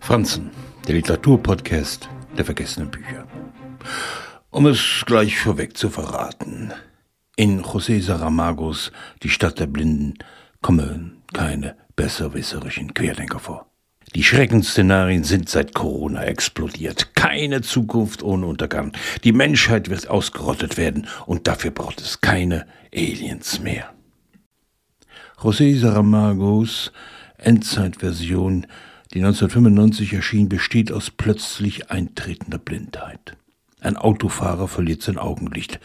Franzen, der Literaturpodcast der vergessenen Bücher. Um es gleich vorweg zu verraten, in José Saramagos Die Stadt der Blinden kommen keine besserwisserischen Querdenker vor. Die Schreckensszenarien sind seit Corona explodiert. Keine Zukunft ohne Untergang. Die Menschheit wird ausgerottet werden und dafür braucht es keine Aliens mehr. José Saramagos Endzeitversion, die 1995 erschien, besteht aus plötzlich eintretender Blindheit. Ein Autofahrer verliert sein Augenlicht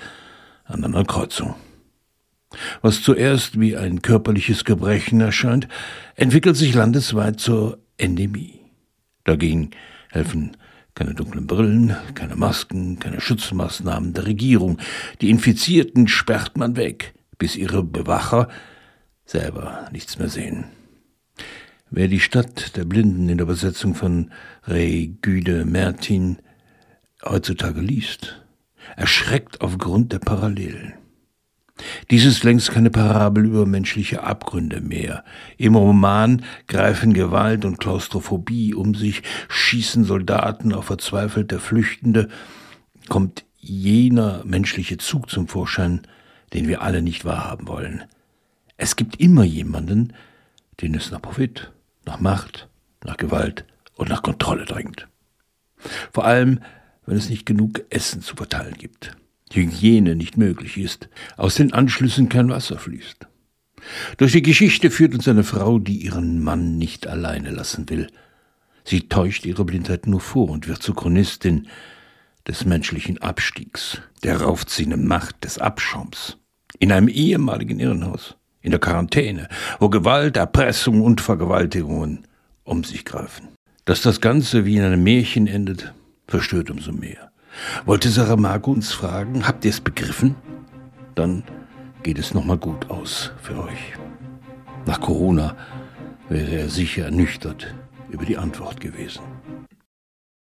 an einer Kreuzung. Was zuerst wie ein körperliches Gebrechen erscheint, entwickelt sich landesweit zur Endemie. Dagegen helfen keine dunklen Brillen, keine Masken, keine Schutzmaßnahmen der Regierung. Die Infizierten sperrt man weg, bis ihre Bewacher selber nichts mehr sehen. Wer die Stadt der Blinden in der Übersetzung von Ray Güde Mertin heutzutage liest, erschreckt aufgrund der Parallelen. Dies ist längst keine Parabel über menschliche Abgründe mehr. Im Roman greifen Gewalt und Klaustrophobie um sich, schießen Soldaten auf verzweifelte Flüchtende, kommt jener menschliche Zug zum Vorschein, den wir alle nicht wahrhaben wollen. Es gibt immer jemanden, den es nach Profit, nach Macht, nach Gewalt und nach Kontrolle drängt. Vor allem, wenn es nicht genug Essen zu verteilen gibt. Hygiene nicht möglich ist, aus den Anschlüssen kein Wasser fließt. Durch die Geschichte führt uns eine Frau, die ihren Mann nicht alleine lassen will. Sie täuscht ihre Blindheit nur vor und wird zur Chronistin des menschlichen Abstiegs, der raufziehenden Macht des Abschaums. In einem ehemaligen Irrenhaus, in der Quarantäne, wo Gewalt, Erpressung und Vergewaltigungen um sich greifen. Dass das Ganze wie in einem Märchen endet, verstört umso mehr. Wollte Saramago uns fragen, habt ihr es begriffen? Dann geht es nochmal gut aus für euch. Nach Corona wäre er sicher ernüchtert über die Antwort gewesen.